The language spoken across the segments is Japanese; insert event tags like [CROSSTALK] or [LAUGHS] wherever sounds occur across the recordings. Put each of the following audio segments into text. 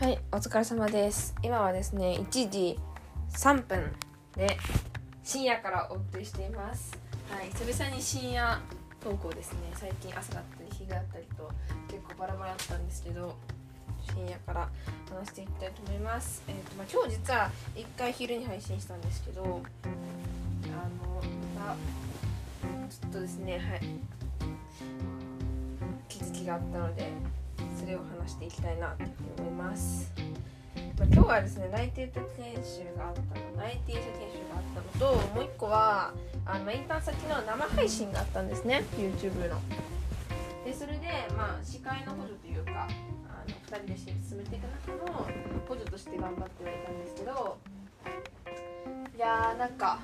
はい、お疲れ様です。今はですね、1時3分で深夜からお送りしています。はい、久々に深夜投稿ですね。最近朝だったり日があったりと結構バラバラだったんですけど、深夜から話していきたいと思います。えっ、とまあ今日実は1回昼に配信したんですけど、あのまたちょっとですね、はい、気づきがあったので。それを話していきたいなというふうに思います。まあ、今日はですね内定研修があったの内定者研修があったのともう一個はあのインターン先の生配信があったんですね YouTube の。でそれでまあ司会の補助というかあの2人で進めていく中の補助として頑張ってはいたんですけどいやーなんか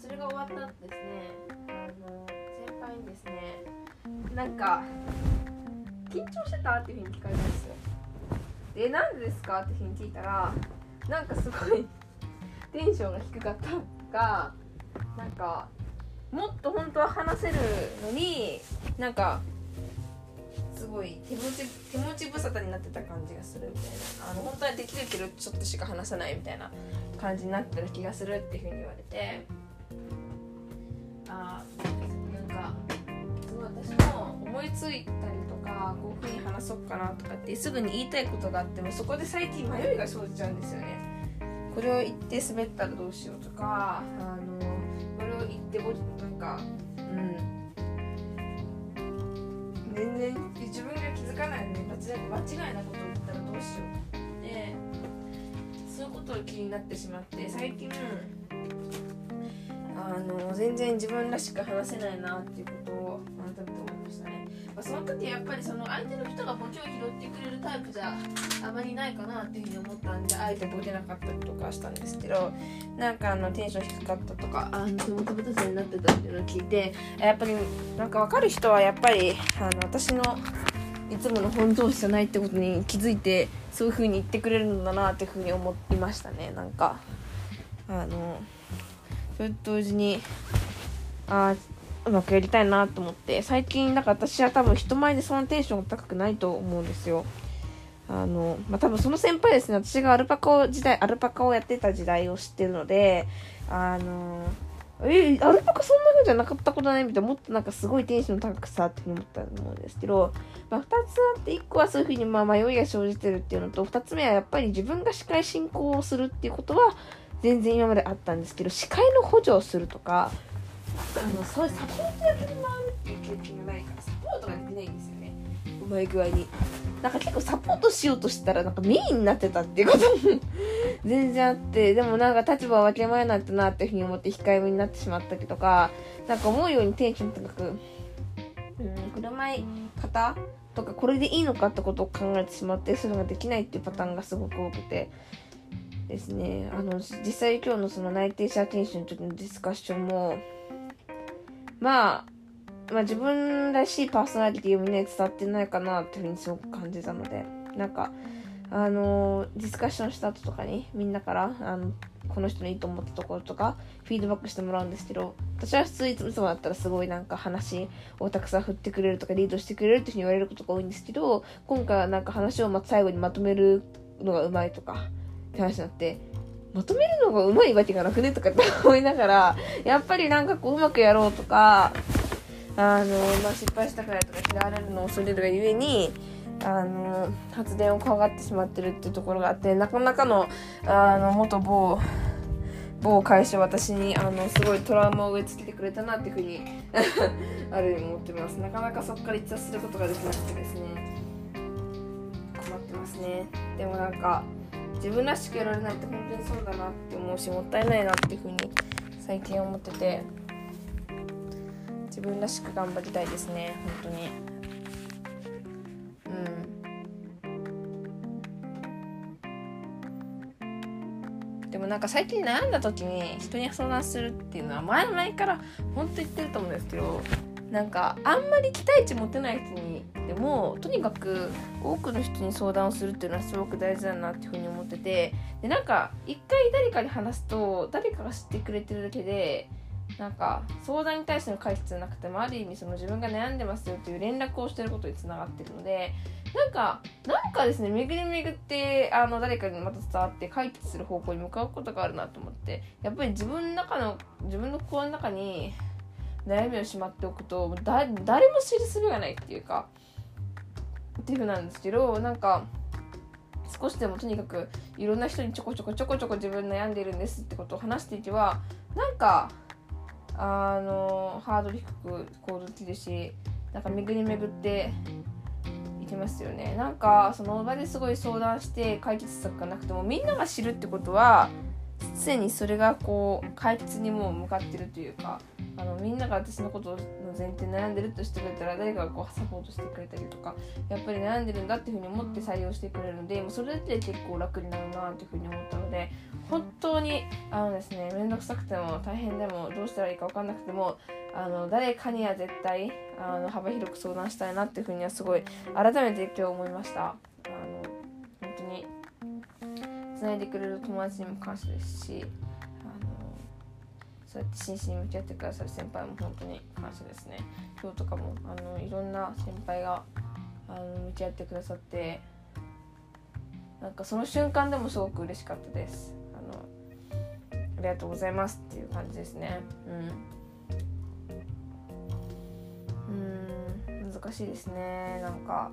それが終わった後ですねあの先輩にですねなんか緊張してたっていうふうに聞かれたんですよ。でなんでですかっていうふうに聞いたらなんかすごいテンションが低かったとかなんかもっと本当は話せるのになんかすごい手持ち手持ち無沙汰になってた感じがするみたいな。あの本当はできるけどちょっとしか話さないみたいな感じになってる気がするっていうふうに言われて。あーいついたりとかこういうふうに話そうかなとかってすぐに言いたいことがあってもそこで最近迷いが生じちゃうんですよね。これを言って滑ったらどうしようとかあのこれを言ってぼなんかうん。全然自分が気づかないのに間違いなことを言ったらどうしようでそういうことを気になってしまって最近あの全然自分らしく話せないなっていうことその時やっぱりその相手の人がボケを拾ってくれるタイプじゃあまりないかなっていうふうに思ったんであえてボケなかったりとかしたんですけどなんかあのテンション低かったとかあの手元ぶたさになってたっていうのを聞いてやっぱりなんか分かる人はやっぱりあの私のいつもの本調子じゃないってことに気づいてそういう風に言ってくれるんだなっていう風に思いましたねなんか。あのそれと同時にあうまくやりたいなと思って最近なんか私は多分人前でそのテンションが高くないと思うんですよ。あの、まあ、多分その先輩ですね。私がアルパカ時代アルパカをやってた時代を知ってるのであのえアルパカそんな風じゃなかったことないみたいなもっとなんかすごいテンション高くさって思ったと思うんですけど、まあ、2つあって1個はそういう風にまあ迷いが生じてるっていうのと2つ目はやっぱり自分が司会進行をするっていうことは全然今まであったんですけど司会の補助をするとかあのそうサポートやってもらうっていう経験がないからサポートができないんですよね。うまい具合に。なんか結構サポートしようとしたらなんかメインになってたっていうことも全然あってでもなんか立場を分け前なんてなっていうふうに思って控えめになってしまったりとかなんか思うようにテンション高くうん振る舞い方とかこれでいいのかってことを考えてしまってそういうのができないっていうパターンがすごく多くて。ですね。あの実際今日のその内定者研修の時のディスカッションもまあまあ自分らしいパーソナリティをみんなに伝わってないかなっていうふうにすごく感じたのでなんかあのディスカッションした後とかにみんなからあのこの人のいいと思ったところとかフィードバックしてもらうんですけど私は普通いつもだったらすごいなんか話をたくさん振ってくれるとかリードしてくれるっていうふうに言われることが多いんですけど今回はなんか話をま最後にまとめるのがうまいとかって話になってまとめるのがうまいわけがなくねとかって思いながらやっぱりなんかこううまくやろうとかあの、まあ、失敗したからとか嫌われるのを恐れるがゆえにあの発電を怖がってしまってるっていうところがあってなかなかのあの元某某会社私にあのすごいトラウマを植え付けてくれたなっていうふうに [LAUGHS] ある意味思ってます。なかなかそこから一致することができなくてですね。困ってますね。でもなんか自分らしくやられないって本当にそうだなって思うしもったいないなっていうふうに最近思ってて自分らしく頑張りたいですね本当に。うん。でもなんか最近悩んだ時に人に相談するっていうのは前々から本当言ってると思うんですけどなんかあんまり期待値持てない人にでもとにかく多くの人に相談をするっていうのはすごく大事だなっていうふうに思っててでなんか一回誰かに話すと誰かが知ってくれてるだけでなんか相談に対しての解決じゃなくてもある意味その自分が悩んでますよという連絡をしてることにつながってるのでなんかなんかですね巡り巡ってあの誰かにまた伝わって解決する方向に向かうことがあるなと思ってやっぱり自分の中の自分の心の中に悩みをしまっておくと誰も知るすべがないっていうかっていうふうなんですけどなんか少しでもとにかくいろんな人にちょこちょこちょこちょこ自分悩んでるんですってことを話していてはなんかあのハードル低く行動できるしなんか巡り巡っていきますよね。なんかその場ですごい相談して解決策がなくてもみんなが知るってことは常にそれがこう解決にもう向かってるというかあのみんなが私のことの前提悩んでるとしてくれたら誰かがこうサポートしてくれたりとかやっぱり悩んでるんだっていうふうに思って採用してくれるのでもうそれだけで結構楽になるなっていうふうに思ったので本当にあのですね面倒くさくても大変でもどうしたらいいか分かんなくてもあの誰かには絶対あの幅広く相談したいなっていうふうにはすごい改めて今日思いました。あの本当に繋いでくれる友達にも感謝ですしあのそうやって真摯に向き合ってくださる先輩も本当に感謝ですね。今日とかもあのいろんな先輩があの向き合ってくださってなんかその瞬間でもすごく嬉しかったです。あのありがとうございますっていう感じですね。うん。うん難しいですね。なんか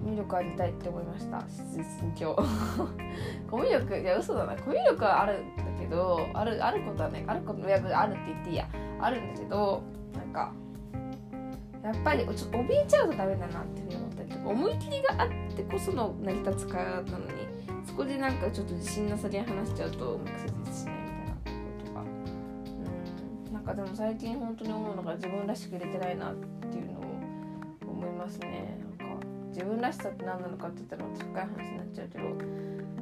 ミ力ありたいって思いました。実に今日。[LAUGHS] コミュ力いや嘘だな。コミュ力はあるんだけどあるあることはねあることいやあるって言っていいや。あるんだけどなんかやっぱりちょっと怯えちゃうとダメだなって思ったりとか思い切りがあってこその成り立つ会話なのにそこでなんかちょっと自信なさげに話しちゃうとうまく成立しないみたいなことかうん。なんかでも最近本当に思うのが自分らしく入れてないなっていうのを思いますね。自分らしさって何なのかって言ったらまた深い話になっちゃうけど。う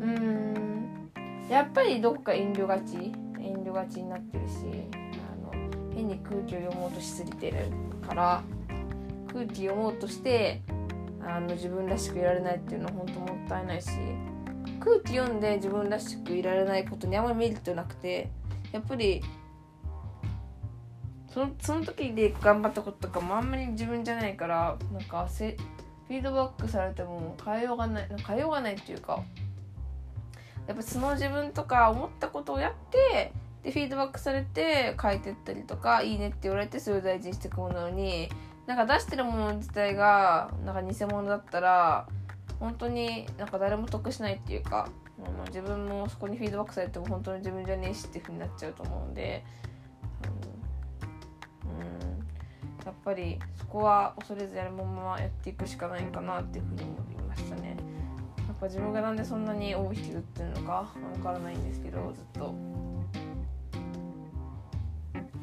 ーん。やっぱりどこか遠慮がち。遠慮がちになってるしあの変に空気を読もうとしすぎてるから空気読もうとしてあの自分らしくいられないっていうのは本当もったいないし空気読んで自分らしくいられないことにあまりメリットなくてやっぱりそのその時で頑張ったこととかもあんまり自分じゃないからなんかせフィードバックされても変えようがない変えようがないっていうかやっぱその自分とか思ったことをやってでフィードバックされて書いてったりとかいいねって言われてそれを大事にしていくものなのになんか出してるもの自体がなんか偽物だったら本当になんか誰も得しないっていうか、うん、自分もそこにフィードバックされても本当に自分じゃねえしっていうふうになっちゃうと思うんで、やっぱりそこは恐れずやるままやっていくしかないかなっていうふうに思いましたね。やっぱ自分がなんでそんなに大きく売ってるのかわからないんですけどずっと。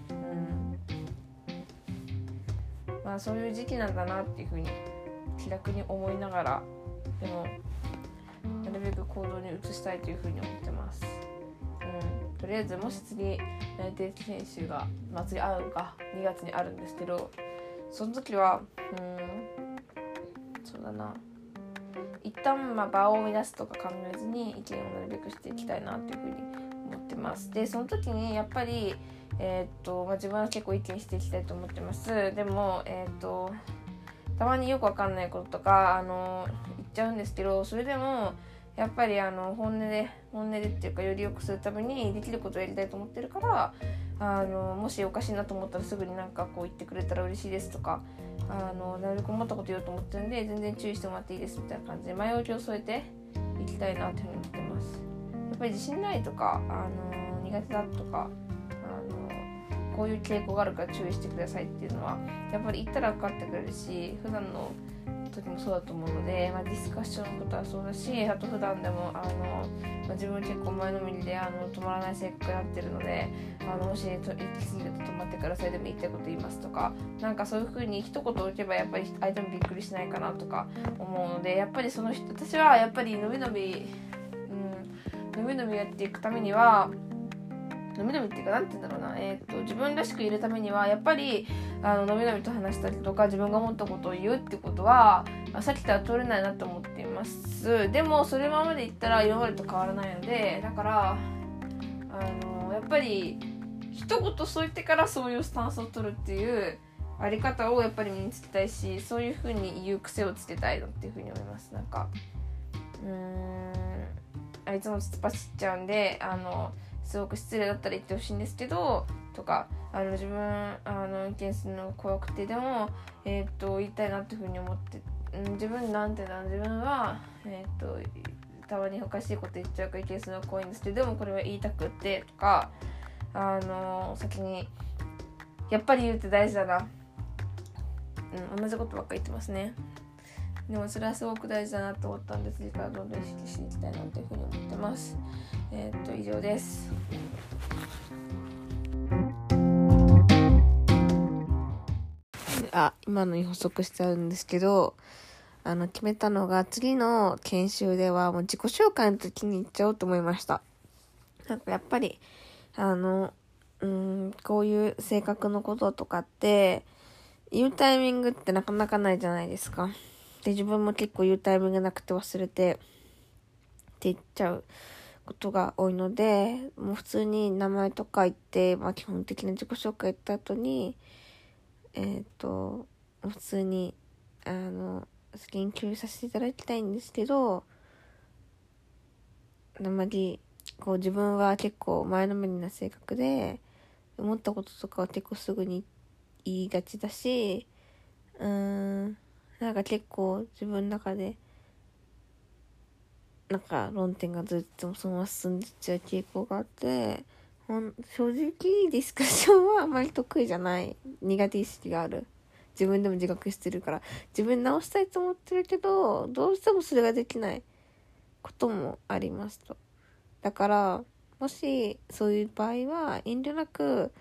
うん。まあそういう時期なんだなっていうふうに気楽に思いながらでもなるべく行動に移したいというふうに思ってます、とりあえずもし次内定選手が祭りあるか2月にあるんですけどその時はうんそうだな。一旦まあ場を生み出すとか考えずに意見をなるべくしていきたいなというふうに思ってます。でその時にやっぱりえー、っと、まあ、自分は結構意見していきたいと思ってます。でもえー、っとたまによくわかんないこととかあの言っちゃうんですけどそれでもやっぱりあの本音で本音でっていうかより良くするためにできることをやりたいと思ってるからあのもしおかしいなと思ったらすぐになんかこう言ってくれたら嬉しいですとかあのなるべく思ったこと言おうと思ってるんで全然注意してもらっていいですみたいな感じで前置きを添えていきたいなというふうに思ってます。やっぱり自信ないとかあの苦手だとかあのこういう傾向があるから注意してくださいっていうのはやっぱり言ったら分かってくれるし普段の時もそうだと思うので、まあ、ディスカッションのことはそうだしあと普段でもあの、まあ、自分結構前のめりであの止まらない性格になってるのであのもし行き過ぎると止まってくださいでも言いたいこと言いますとかなんかそういう風に一言置けばやっぱり相手もびっくりしないかなとか思うのでやっぱりその人私はやっぱり伸び伸び、うん、伸び伸びやっていくためには伸び伸びっていうか何て言うんだろうな、えーと、自分らしくいるためにはやっぱりあの伸び伸びと話したりとか自分が思ったことを言うってことは、あ、さっきとは通れないなと思っています。でもそれままで言ったら今までと変わらないのでだからあのやっぱり一言添えてからそういうスタンスを取るっていうあり方をやっぱり身につけたいしそういうふうに言う癖をつけたいなっていうふうに思います。なんかうーんあいつも突っ走っちゃうんであのすごく失礼だったら言ってほしいんですけどとかあの自分あの意見するのが怖くてでも、えー、っと言いたいなっていうふうに思って、うん、自分なんてだ自分は、えー、っとたまにおかしいこと言っちゃうから意見するのが怖いんですけどでもこれは言いたくってとかあの先にやっぱり言うって大事だな、うん、同じことばっか言ってますね。でもそれはすごく大事だなと思ったんで次からどんどん意識していきたいなというふうに思ってます。えー、っと以上です。あ今のに補足しちゃうんですけどあの決めたのが次の研修ではもう自己紹介の時に言っちゃおうと思いました。なんかやっぱりあのうんこういう性格のこととかって言うタイミングってなかなかないじゃないですか。で自分も結構言うタイミングがなくて忘れてって言っちゃうことが多いのでもう普通に名前とか言って、まあ、基本的な自己紹介言った後にえっ、ー、と普通にあの研究させていただきたいんですけどあまりこう自分は結構前のめりな性格で思ったこととかは結構すぐに言いがちだしうーんなんか結構自分の中でなんか論点がずっとそのまま進んでっちゃう傾向があってほん正直ディスカッションはあまり得意じゃない。苦手意識がある。自分でも自覚してるから。自分直したいと思ってるけどどうしてもそれができないこともありますと。だからもしそういう場合は遠慮なく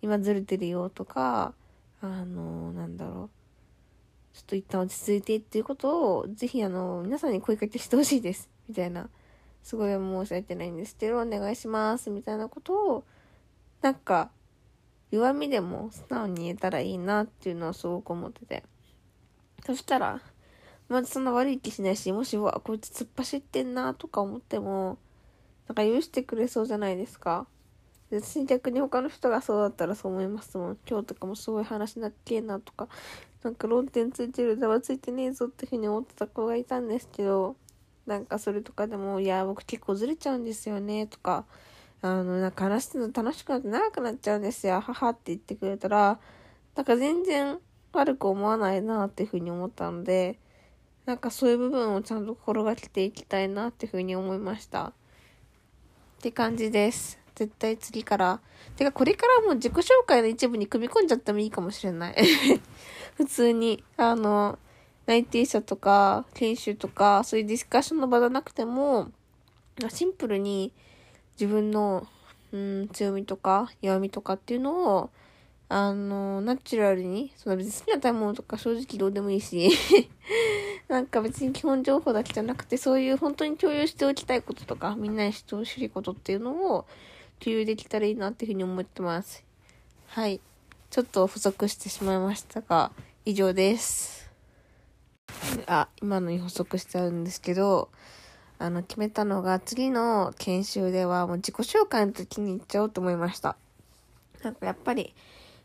今ずれてるよとかあのなんだろう。ちょっと一旦落ち着いてっていうことをぜひあの皆さんに声かけしてほしいですみたいなすごい申し訳ないんですけど、お願いしますみたいなことを、なんか、弱みでも素直に言えたらいいなっていうのはすごく思ってて。そしたら、まずそんな悪い気しないし、もし、わ、こいつ突っ走ってんなとか思っても、なんか許してくれそうじゃないですか。私逆に他の人がそうだったらそう思いますもん。今日とかもすごい話なっけえなとか、なんか論点ついてる、ざわついてねえぞっていうふうに思ってた子がいたんですけど、なんかそれとかでも、いや、僕結構ずれちゃうんですよね、とか、あの、なんか話してるの楽しくなって長くなっちゃうんですよ、母って言ってくれたら、なんか全然悪く思わないなっていうふうに思ったので、なんかそういう部分をちゃんと心がけていきたいなっていうふうに思いました。って感じです。絶対次から。てかこれからも自己紹介の一部に組み込んじゃってもいいかもしれない。普通に。あの、内定者とか研修とかそういうディスカッションの場じゃなくてもシンプルに自分の、うん、強みとか弱みとかっていうのをあのナチュラルにその別に好きな食べ物とか正直どうでもいいし [LAUGHS] なんか別に基本情報だけじゃなくてそういう本当に共有しておきたいこととかみんなに知ってほしいことっていうのを共有できたらいいなっていうふうに思ってますはいちょっと補足してしまいましたが以上ですあ、今のに補足しちゃうんですけど、あの、決めたのが次の研修ではもう自己紹介の時に言っちゃおうと思いました。なんかやっぱり、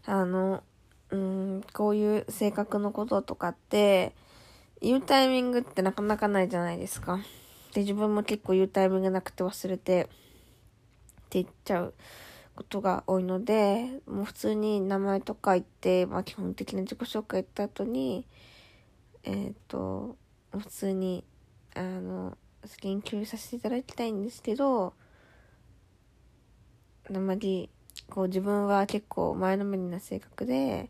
あの、うん、こういう性格のこととかって、言うタイミングってなかなかないじゃないですか。で、自分も結構言うタイミングなくて忘れてって言っちゃうことが多いので、もう普通に名前とか言って、まあ基本的な自己紹介言った後に、えっ、ー、と、普通に、あの、研究させていただきたいんですけど、あまり、こう自分は結構前のめりな性格で、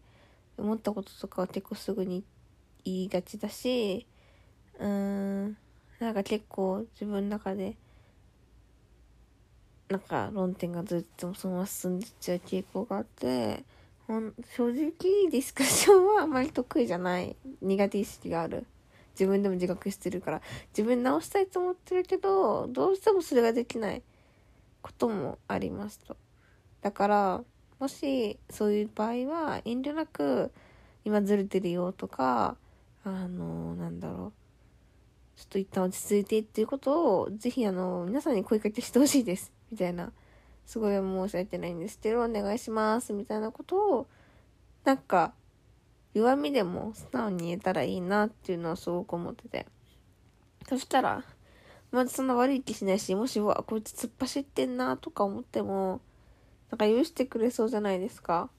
思ったこととかは結構すぐに言いがちだし、うーん、なんか結構自分の中で、なんか論点がずっとそのまま進んでっちゃう傾向があって、ほん正直ディスカッションはあまり得意じゃない苦手意識がある。自分でも自覚してるから。自分直したいと思ってるけどどうしてもそれができないこともありますと。だからもしそういう場合は遠慮なく今ずれてるよとかあのなんだろう。ちょっと一旦落ち着いてっていうことをぜひあの皆さんに声かけしてほしいです。みたいなすごい申し訳ないんですけど、お願いします、みたいなことを、なんか、弱みでも素直に言えたらいいなっていうのはすごく思ってて。そしたら、まずそんな悪い気しないし、もし、わ、こいつ突っ走ってんなとか思っても、なんか許してくれそうじゃないですか。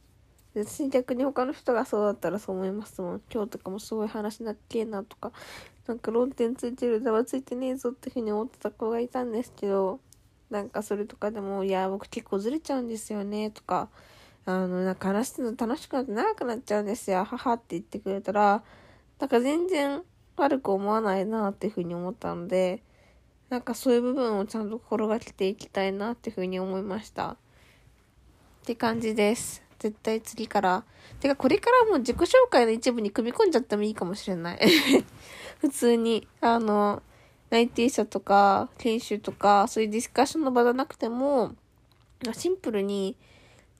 私逆に他の人がそうだったらそう思いますもん。今日とかもすごい話なっけえなとか、なんか論点ついてる、ざわついてねえぞってふうに思ってた子がいたんですけど、なんかそれとかでも、いや、僕結構ずれちゃうんですよね、とか、あの、なんか話してるの楽しくなって長くなっちゃうんですよ、母って言ってくれたら、なんか全然悪く思わないなっていうふうに思ったので、なんかそういう部分をちゃんと心がけていきたいなっていうふうに思いました。って感じです。絶対次から。てかこれからも自己紹介の一部に組み込んじゃってもいいかもしれない。[LAUGHS] 普通に、あの、内定者とか、研修とか、そういうディスカッションの場じゃなくても、シンプルに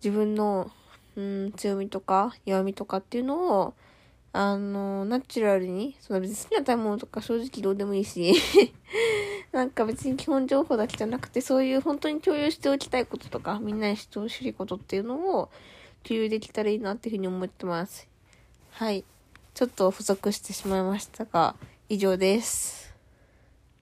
自分の、うん、強みとか弱みとかっていうのを、あの、ナチュラルに、その別に好きな食べ物とか正直どうでもいいし [LAUGHS] なんか別に基本情報だけじゃなくて、そういう本当に共有しておきたいこととか、みんなに知ってほしいことっていうのを共有できたらいいなっていうふうに思ってます。はい。ちょっと補足してしまいましたが、以上です。